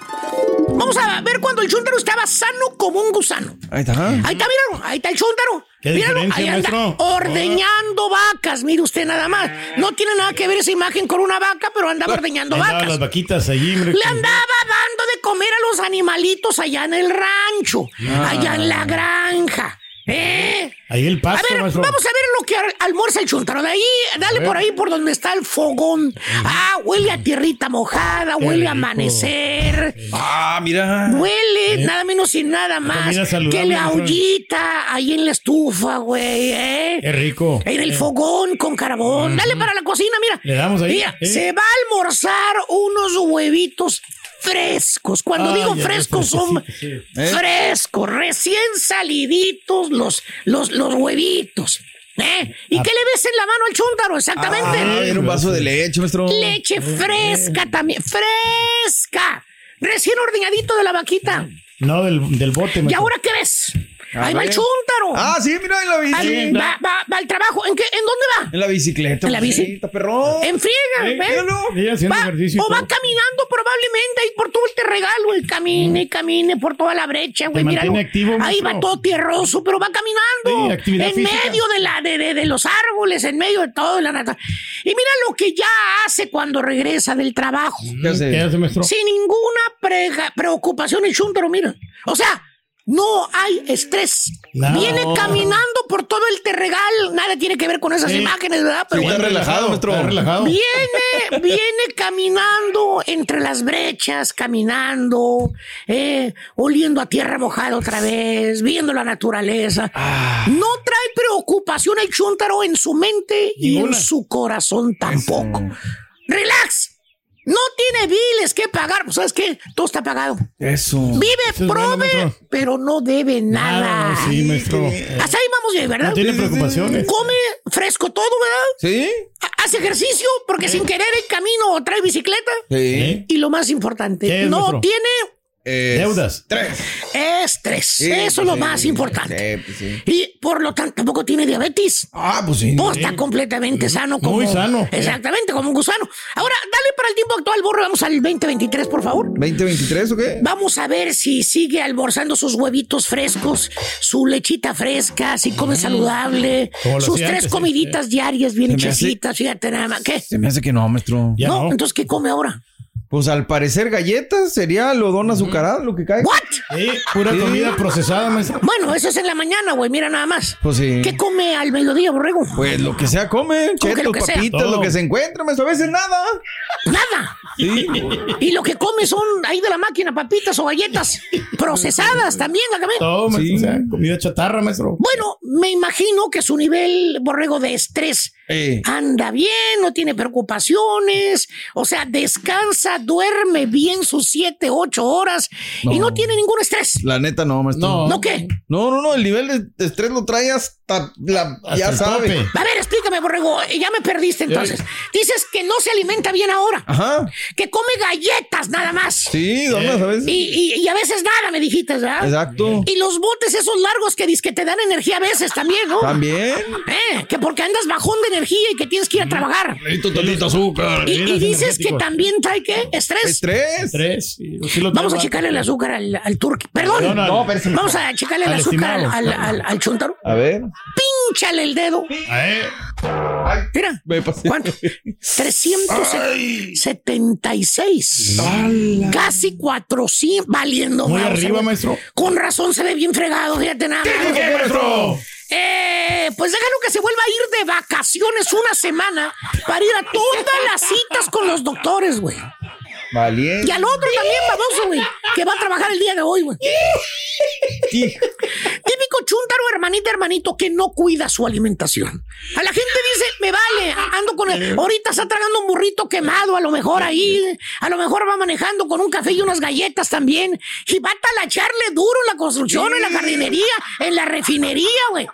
Vamos a ver cuando el chúntaro estaba sano como un gusano. Ahí está. Ahí está, míralo. Ahí está el chúntaro. ¿Qué Míralo, ahí anda maestro? ordeñando vacas. Mire usted nada más. No tiene nada que ver esa imagen con una vaca, pero andaba ordeñando vacas. las vaquitas allí, hombre. Le andaba dando de comer a los animalitos allá en el rancho, Ah. allá en la granja. ¿Eh? Ahí el A pasto, ver, maestro. vamos a ver lo que al- almuerza el chuntaro. De ahí, dale ver. por ahí por donde está el fogón. Ah, huele a tierrita mojada, Qué huele a rico. amanecer. Ah, mira. Huele nada menos y nada más comida saludable, que la maestro. ollita ahí en la estufa, güey. ¿eh? Qué rico. En el fogón con carbón. Dale para la cocina, mira. Le damos ahí, Mira, ¿eh? se va a almorzar unos huevitos frescos. Cuando digo frescos, son sí, sí. ¿Eh? frescos, recién saliditos los, los, los huevitos. ¿Eh? ¿Y qué le ves en la mano al chúntaro? Exactamente. Ah, era un vaso de leche, maestro. Leche fresca también. ¡Fresca! Recién ordeñadito de la vaquita. No, del, del bote, ¿Y maestro. ahora qué ves? Ahí va el ver. chúntaro. Ah, sí, mira, en la Al- bici. va, va- va al trabajo. ¿En, qué, ¿En dónde va? En la bicicleta. ¿En la bici? Está perrón. En friega, Sí, ¿ves? Va- o va caminando probablemente ahí por todo el terregal, güey. Camine, camine por toda la brecha, güey. Activo, Ahí va todo tierroso, pero va caminando. Sí, actividad en física. medio de, la, de, de- de los árboles, en medio de todo. de la nata. Y mira lo que ya hace cuando regresa del trabajo. ¿Qué hace? ¿Qué hace, maestro? Sin ninguna prega- preocupación el chúntaro, mira. O sea, no hay estrés. No. Viene caminando por todo el terregal. Nada tiene que ver con esas Sí. imágenes, ¿verdad? Pero Sí, bueno. está relajado, maestro. Está relajado. Viene, viene caminando entre las brechas, caminando, eh, oliendo a tierra mojada otra vez, viendo la naturaleza. Ah. No trae preocupación el chúntaro en su mente y en Ninguna. su corazón tampoco. Relax. No tiene biles que pagar. Pues, ¿sabes qué? Todo está pagado. Eso. Vive, Eso es bueno, prove, pero no debe nada. Nada, sí, maestro. Hasta ahí vamos bien, ¿verdad? No tiene preocupaciones. Come fresco todo, ¿verdad? ¿Sí? Ha- Hace ejercicio porque sin querer el camino trae bicicleta. Sí. ¿Eh? Y lo más importante, ¿Qué es, no maestro? tiene Es- Deudas. Tres. Estrés. Sí, Eso es pues lo sí. más importante. Sí, pues. Y por lo tanto tampoco tiene diabetes. Ah, pues sí. Pues está completamente sano. Como, Muy sano. Exactamente, como un gusano. Ahora, dale para el tiempo actual, borro. Vamos al 2023, por favor. ¿2023 o qué? Vamos a ver si sigue almorzando sus huevitos frescos, su lechita fresca, si come saludable, Como lo sus tres antes, comiditas diarias bien hechecitas, fíjate nada más. ¿Qué? Se me hace que no, maestro. Ya no, no. entonces, ¿qué come ahora? Pues al parecer galletas, cereal o don azucarado, lo que cae. ¿What? Sí, pura Sí. comida procesada, maestro. Bueno, eso es en la mañana, güey, mira nada más. Pues sí. ¿Qué come al mediodía, borrego? Pues lo que sea come, ¿Cómo que chetos, papitas, Todo. lo que se encuentra, maestro. A veces nada. Nada. Sí. Y lo que come son ahí de la máquina papitas o galletas procesadas también, hágame. Todo, maestro. Sí. O sea, comida chatarra, maestro. Bueno, me imagino que su nivel, borrego, de estrés Eh, anda bien, no tiene preocupaciones, o sea, descansa, duerme bien sus siete, ocho horas y No. tiene ningún estrés. la neta no, maestro. No. ¿No qué? No, no, no, el nivel de- estrés lo trae hasta la. Hasta ya sabe. tope. A ver, explícame, borrego, ya me perdiste entonces. Dices que no se alimenta bien ahora, Ajá. que come galletas nada más. Sí, donas a veces. Y, y- y a veces nada, me dijiste, ¿verdad? Exacto. Y los botes esos largos que que te dan energía a veces también, ¿no? También. Eh, que porque andas bajón de energía y que tienes que ir a trabajar. tantito azúcar. Y, dices que también trae qué? Estrés. Estrés. Tres. Sí, sí lo Vamos a checarle el azúcar al, al turqui. Perdón. No, no, no. Vamos a checarle el azúcar al, al, al, al chuntaro. A ver. Pínchale el dedo. Eh, Mira. Me pasé. ¿Cuánto? 376. Casi 400. Valiendo Muy arriba, maestro. Con razón se ve bien fregado, fíjate nada. más. ¿Qué, maestro? Eh, pues déjalo que se vuelva a ir de vacaciones una semana para ir a todas las citas con los doctores, güey. Valiente. Y al otro también, baboso, güey, que va a trabajar el día de hoy, güey. Típico chúntaro, hermanita, hermanito, que no cuida su alimentación. A la gente dice, me vale, ando con el... Ahorita está tragando un burrito quemado, a lo mejor ahí, a lo mejor va manejando con un café y unas galletas también. Y va a talacharle duro en la construcción, en la jardinería, en la refinería, güey.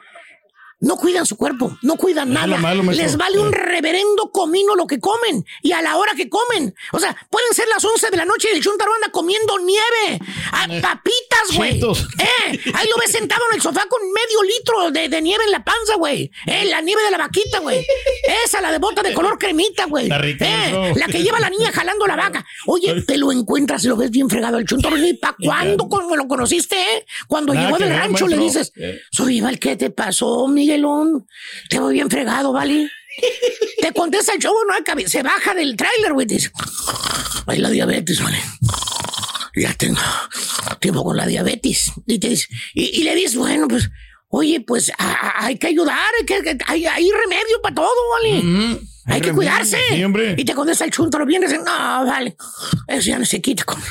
No cuidan su cuerpo, no cuidan nada. malo. Les vale un Eh. reverendo comino lo que comen y a la hora que comen. O sea, pueden ser las 11 de la noche y el chuntaro anda comiendo nieve, ah, papitas, güey. Eh, ahí lo ves sentado en el sofá con medio litro de, de nieve en la panza, güey. Eh, la nieve de la vaquita, güey. Esa, la de bota de color cremita, güey. Eh, la que lleva la niña jalando la vaca. Oye, te lo encuentras y lo ves bien fregado el chuntaro. ¿Y para cuándo cuando lo conociste, eh? Cuando Nada llegó del ver, rancho le dices, Eh. soy Val, ¿qué te pasó, Miguelón? Te voy bien fregado, ¿vale? Te contesta el show, no hay cabi- se baja del tráiler, güey. Dice, hay la diabetes, ¿vale? Ya tengo tiempo con la diabetes. Y, te dice, y, le dices, bueno, pues, oye, pues hay que ayudar, hay, que, remedio para todo, ¿vale? Hay que cuidarse. sí, hombre. Y te contesta el chuntaro bien, dice, no, vale, eso ya no se quita. con-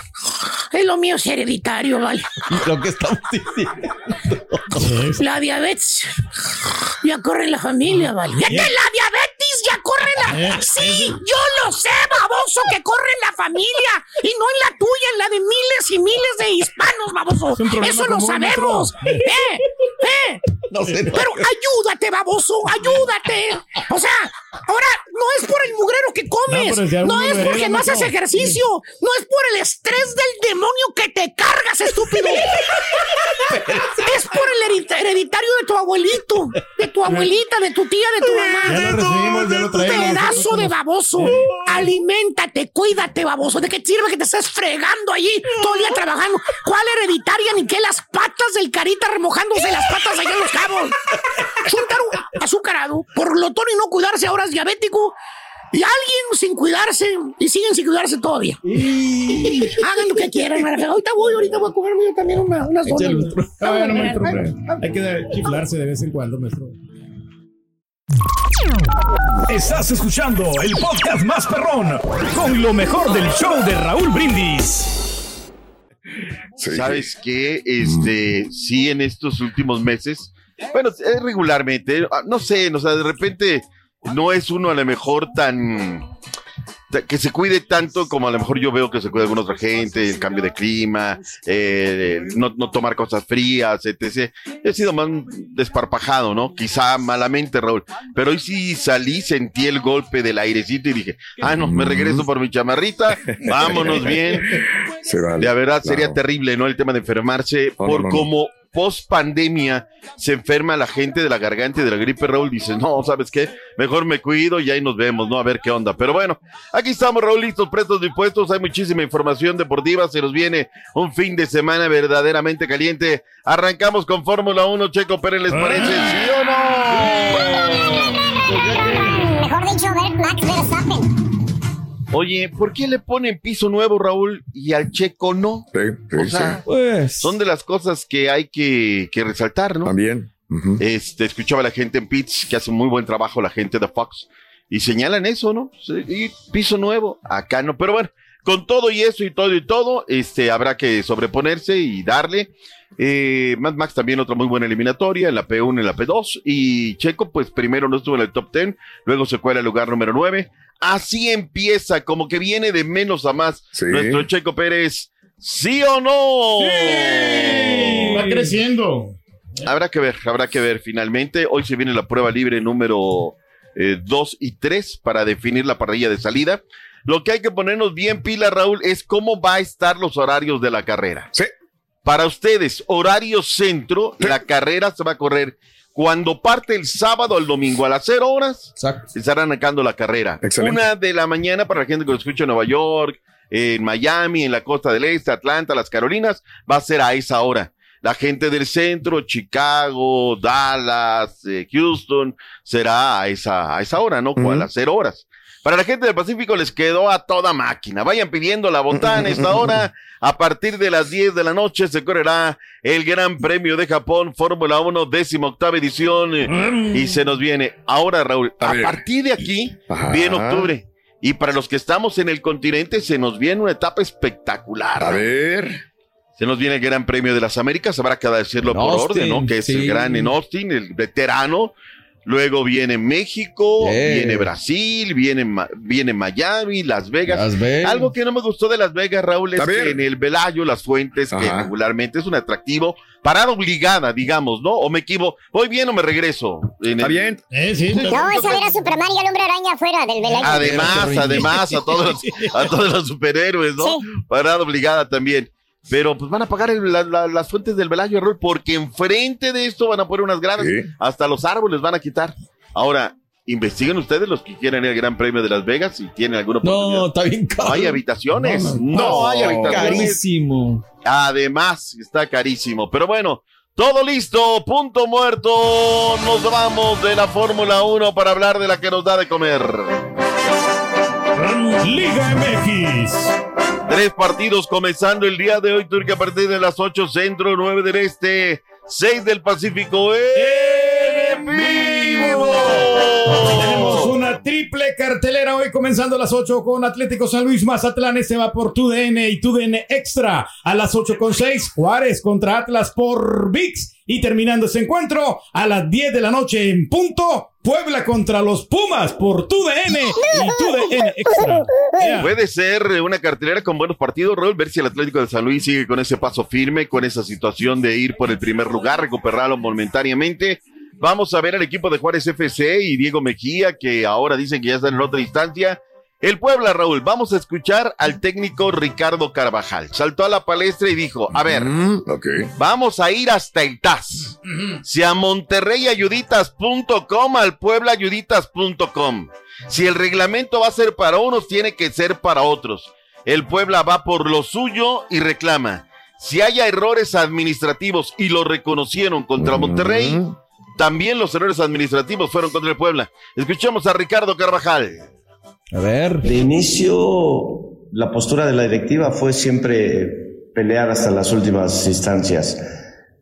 Es lo mío es hereditario, ¿vale? Lo que estamos diciendo. La diabetes ya corre en la familia, ¿vale? ¡Ya que la diabetes ya corre en la... Eh, Sí, yo lo sé, baboso, que corre en la familia y no en la tuya, en la de miles y miles de hispanos, baboso. Es Eso lo sabemos. ¡Eh! ¡Eh! No sé, no. Pero ayúdate, baboso, ayúdate. O sea, ahora no es por el mugrero que comes, No, si es porque no haces ejercicio, no es por el estrés del demonio que te cargas, estúpido. es por el hereditario de tu abuelito, de tu abuelita, de tu tía, de tu mamá. Ya lo recibimos, ya lo traemos. Pedazo de baboso. Aliméntate, cuídate, baboso. ¿De qué sirve que te estés fregando allí todo el día trabajando? ¿Cuál hereditaria ni qué? Las patas del carita remojándose las patas allá en los cabos. Chúntaro, azucarado, por glotón y no cuidarse, ahora es diabético. Y alguien sin cuidarse, y siguen sin cuidarse todavía. Hagan lo que quieran. Ahorita voy, ahorita voy a comerme yo también una, unas donas. Hay que chiflarse de vez en cuando, maestro. Estás escuchando el podcast más perrón con lo mejor del show de Raúl Brindis. ¿Sabes qué? Este, sí, en estos últimos meses, bueno, es regularmente, ah, no sé, o sea, de repente no es uno a lo mejor tan ta- que se cuide tanto como a lo mejor yo veo que se cuida alguna otra gente, el cambio de clima, eh, no, no tomar cosas frías, etc. He sido más desparpajado, ¿no? Quizá malamente, Raúl. Pero hoy sí salí, sentí el golpe del airecito y dije, ah, no, me regreso por mi chamarrita, vámonos bien. Se vale. De verdad, sería terrible, ¿no? El tema de enfermarse por no, no, no. cómo post pandemia se enferma la gente de la garganta y de la gripe, Raúl. Dices, no, ¿sabes qué? Mejor me cuido y ahí nos vemos, ¿no? A ver qué onda. Pero bueno, aquí estamos, Raúl, listos, prestos, dispuestos. Hay muchísima información deportiva. Se nos viene un fin de semana verdaderamente caliente. Arrancamos con Fórmula 1. Checo Pérez, ¿les parece? ¿Sí o no? Mejor dicho, Max. Oye, ¿por qué le ponen piso nuevo, Raúl, y al Checo no? o sea, Pues. son de las cosas que hay que, que resaltar, ¿no? También. Este, escuchaba a la gente en Pitts, que hace muy buen trabajo la gente de Fox, y señalan eso, ¿no? Sí, Y piso nuevo, acá no, pero bueno, con todo y eso y todo y todo, este, habrá que sobreponerse y darle. Eh, Mad Max también otra muy buena eliminatoria en la P1 y en la P2, y Checo, pues primero no estuvo en el top 10, luego se cuela al lugar número 9. Así empieza, como que viene de menos a más nuestro Checo Pérez. ¿Sí o no? Va creciendo. Habrá que ver, habrá que ver finalmente. Hoy se viene la prueba libre número 2 y 3 para definir la parrilla de salida. Lo que hay que ponernos bien pila, Raúl, es cómo va a estar los horarios de la carrera. Sí. Para ustedes, horario centro, la carrera se va a correr cuando parte el sábado al domingo a las 0 horas. Se estará arrancando la carrera. Excelente. Una de la mañana para la gente que lo escucha en Nueva York, en Miami, en la costa del este, Atlanta, las Carolinas, va a ser a esa hora. La gente del centro, Chicago, Dallas, eh, Houston, será a esa, a esa hora, ¿no? A las cero horas. Para la gente del Pacífico les quedó a toda máquina. Vayan pidiendo la botana esta hora. A partir de las 10 de la noche se correrá el Gran Premio de Japón, Fórmula 1, décima octava edición. eh, Y se nos viene. Ahora, Raúl, a, partir de aquí, Ajá. viene octubre. Y para los que estamos en el continente, se nos viene una etapa espectacular. A ver. Se nos viene el Gran Premio de las Américas, habrá que decirlo En por Austin, orden, ¿no? Que es el sí. gran en Austin, el veterano. Luego viene México, Yeah. viene Brasil, viene, Ma- viene Miami, Las Vegas. Las Vegas. Algo que no me gustó de Las Vegas, Raúl, es que en el Velayo, Las Fuentes, que regularmente es un atractivo, parada obligada, digamos, ¿no? O me equivoco, voy bien o me regreso. En ¿Está el- bien? Eh, sí. No, es a ver a Superman y al hombre araña afuera del velayo. Además, además, a todos, los- a todos los superhéroes, ¿no? Sí. Parada obligada también. Pero pues van a pagar el- la- la- las fuentes del Velayo, Raúl, porque enfrente de esto van a poner unas gradas. Sí. Hasta los árboles van a quitar. Ahora, investiguen ustedes los que quieren ir al Gran Premio de Las Vegas si tienen alguna oportunidad. No, está bien caro. No hay habitaciones. No, No, no, hay habitaciones. Carísimo. Además, está carísimo. Pero bueno, todo listo, punto muerto. Nos vamos de la Fórmula 1 para hablar de la que nos da de comer. Liga MX. Tres partidos comenzando el día de hoy, Turquía a partir de las 8 centro, 9 del este, 6 del Pacífico. ¡En vivo! Triple cartelera hoy comenzando a las 8 con Atlético San Luis Mazatlán. Este va por TUDN y TUDN Extra. A las 8 con 6 Juárez contra Atlas por VIX. Y terminando ese encuentro a las 10 de la noche en punto. Puebla contra los Pumas por TUDN y TUDN Extra. Puede ser una cartelera con buenos partidos, Raúl, ver si el Atlético de San Luis sigue con ese paso firme, con esa situación de ir por el primer lugar, recuperarlo momentáneamente. Vamos a ver al equipo de Juárez FC y Diego Mejía, que ahora dicen que ya están en otra instancia. El Puebla, Raúl, vamos a escuchar al técnico Ricardo Carvajal. Saltó a la palestra y dijo, a ver, Mm, ok. Vamos a ir hasta el TAS. Si a monterreyayuditas.com, al pueblaayuditas.com. Si el reglamento va a ser para unos, tiene que ser para otros. El Puebla va por lo suyo y reclama. Si haya errores administrativos y lo reconocieron contra Monterrey, también los errores administrativos fueron contra el Puebla. Escuchemos a Ricardo Carvajal. A ver. De inicio, la postura de la directiva fue siempre pelear hasta las últimas instancias.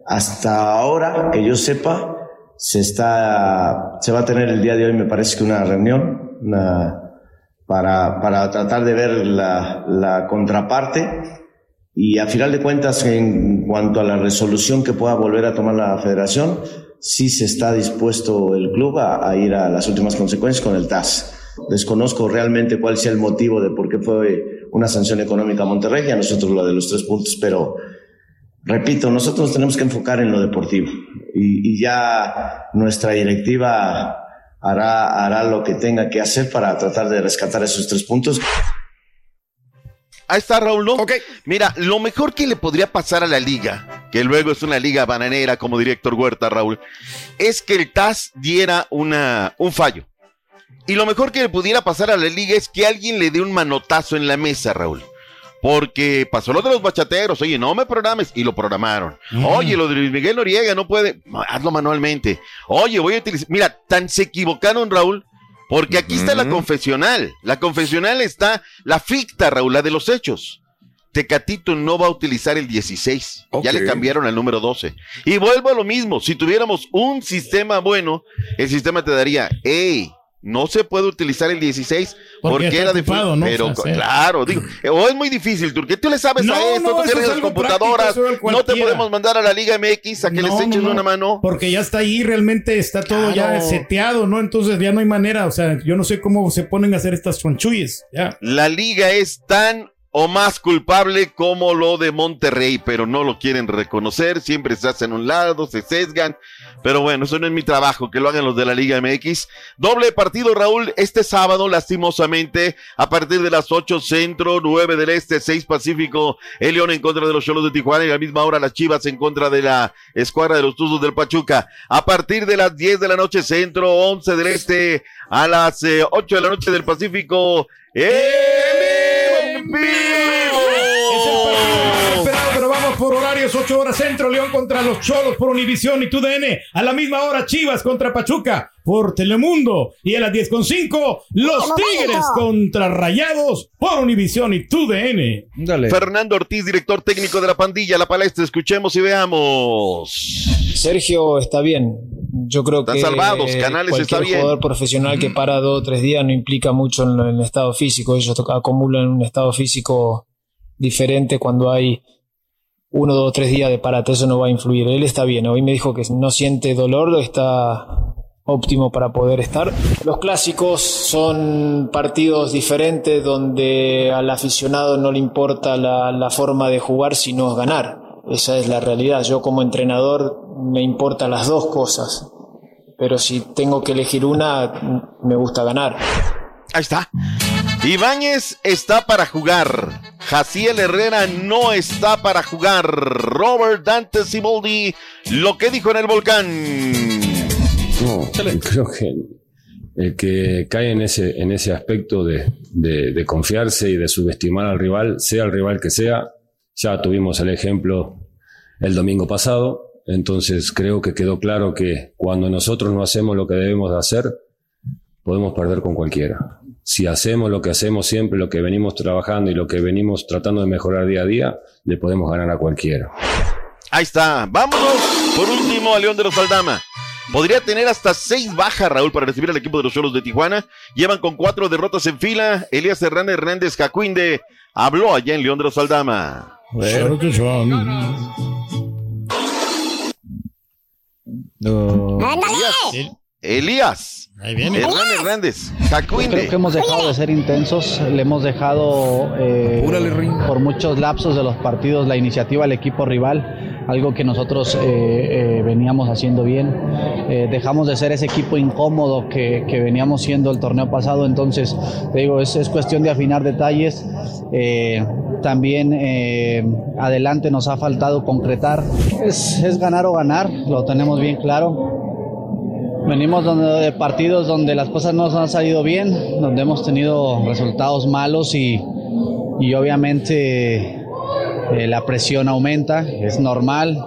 Hasta ahora, que yo sepa, se está, se va a tener el día de hoy, me parece que una reunión, una- para, para tratar de ver la, la contraparte y a final de cuentas, en cuanto a la resolución que pueda volver a tomar la federación, sí se está dispuesto el club a, ir a las últimas consecuencias con el TAS. Desconozco realmente cuál sea el motivo de por qué fue una sanción económica a Monterrey y a nosotros lo de los tres puntos, pero repito, nosotros nos tenemos que enfocar en lo deportivo y, y ya nuestra directiva hará, hará lo que tenga que hacer para tratar de rescatar esos tres puntos. Ahí está Raúl, ¿no? Mira, lo mejor que le podría pasar a la liga, que luego es una liga bananera, como diría Héctor Huerta, Raúl, es que el TAS diera una, un fallo. Y lo mejor que le pudiera pasar a la liga es que alguien le dé un manotazo en la mesa, Raúl. Porque pasó lo de los bachateros, oye, no me programes, y lo programaron. Oye, lo de Luis Miguel Noriega, no puede, hazlo manualmente. Oye, voy a utilizar, mira, tan se equivocaron, Raúl, porque aquí está la confesional. La confesional está la ficta, Raúl, la de los hechos. Tecatito no va a utilizar el 16. Ya le cambiaron al número 12. Y vuelvo a lo mismo. Si tuviéramos un sistema bueno, el sistema te daría, hey, no se puede utilizar el 16 Porque era de ocupado, ¿no? Pero O sea, sí. claro, digo, o es muy difícil, porque tú le sabes No, a esto, no, tú tienes es las computadoras, práctico, no te podemos mandar a la Liga MX a que les no, una mano. Porque ya está ahí, realmente está todo ya seteado, ¿no? Entonces ya no hay manera, o sea, yo no sé cómo se ponen a hacer estas chonchuyes, ya. La liga es tan o más culpable como lo de Monterrey, pero no lo quieren reconocer, siempre se hacen un lado, se sesgan, pero bueno, eso no es mi trabajo, que lo hagan los de la Liga MX. Doble partido, Raúl, este sábado, lastimosamente, a partir de las 8 centro, 9 del este, 6 pacífico, el León en contra de los Cholos de Tijuana y a la misma hora las Chivas en contra de la escuadra de los Tuzos del Pachuca. A partir de las 10 de la noche centro, 11 del este, a las eh, 8 de la noche del Pacífico, en Esperado, pero vamos por horarios, 8 horas centro, León contra los Cholos por Univisión y TUDN. A la misma hora, Chivas contra Pachuca por Telemundo. Y a las 10.5, los Tigres contra Rayados por Univisión y TUDN. Fernando Ortiz, director técnico de la pandilla, la palestra, escuchemos y veamos. Sergio está bien. Yo creo Están que salvados, Canales cualquier está bien. jugador profesional que para dos o tres días no implica mucho en, el estado físico. Ellos acumulan un estado físico diferente cuando hay uno, dos, tres días de parate. Eso no va a influir. Él está bien. Hoy me dijo que no siente dolor, está óptimo para poder estar. Los clásicos son partidos diferentes donde al aficionado no le importa la, la forma de jugar sino ganar. Esa es la realidad. Yo como entrenador me importan las dos cosas. Pero si tengo que elegir una, me gusta ganar. Ahí está. Ibáñez está para jugar. Jaciel Herrera no está para jugar. Robert Dante Siboldi, lo que dijo en el volcán. No, creo que el que cae en ese, en ese aspecto de, de- de confiarse y de subestimar al rival, sea el rival que sea, ya tuvimos el ejemplo el domingo pasado, entonces creo que quedó claro que cuando nosotros no hacemos lo que debemos de hacer, podemos perder con cualquiera. Si hacemos lo que hacemos siempre, lo que venimos trabajando y lo que venimos tratando de mejorar día a día, le podemos ganar a cualquiera. Ahí está. Vámonos por último a León de los Aldama. Podría tener hasta seis bajas, Raúl, para recibir al equipo de los Cholos de Tijuana. Llevan con cuatro derrotas en fila. Elías Hernández Hernández Jacuinde habló allá en León de los Aldama. Claro que son. Elías. Elías. viene. Hernández Hernández Creo Jacuinde. que hemos dejado de ser intensos, le hemos dejado eh, por muchos lapsos de los partidos la iniciativa al equipo rival, algo que nosotros eh, eh, veníamos haciendo bien. Eh, dejamos de ser ese equipo incómodo que, que veníamos siendo el torneo pasado, entonces te digo, es, es cuestión de afinar detalles. También adelante nos ha faltado concretar. Es, es ganar o ganar, lo tenemos bien claro. Venimos de partidos donde las cosas no nos han salido bien, donde hemos tenido resultados malos y, y obviamente eh, la presión aumenta, es normal.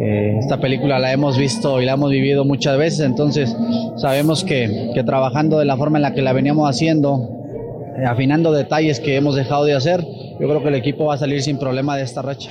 Eh, esta película la hemos visto y la hemos vivido muchas veces, entonces sabemos que, que trabajando de la forma en la que la veníamos haciendo, eh, afinando detalles que hemos dejado de hacer, yo creo que el equipo va a salir sin problema de esta racha.